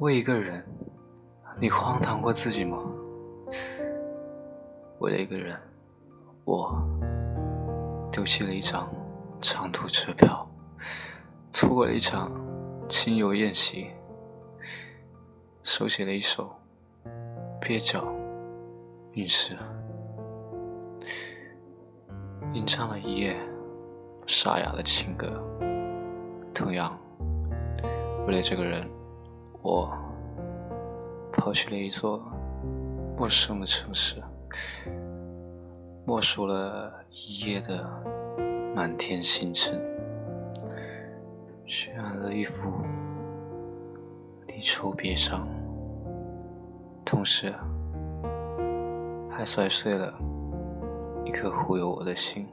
为一个人，你荒唐过自己吗？为了一个人，我丢弃了一张长途车票，错过了一场亲友宴席，手写了一首蹩脚韵诗，吟唱了一夜沙哑的情歌。同样，为了这个人，我跑去了一座陌生的城市。默数了一夜的满天星辰，渲染了一幅离愁别伤，同时还摔碎了一颗忽悠我的心。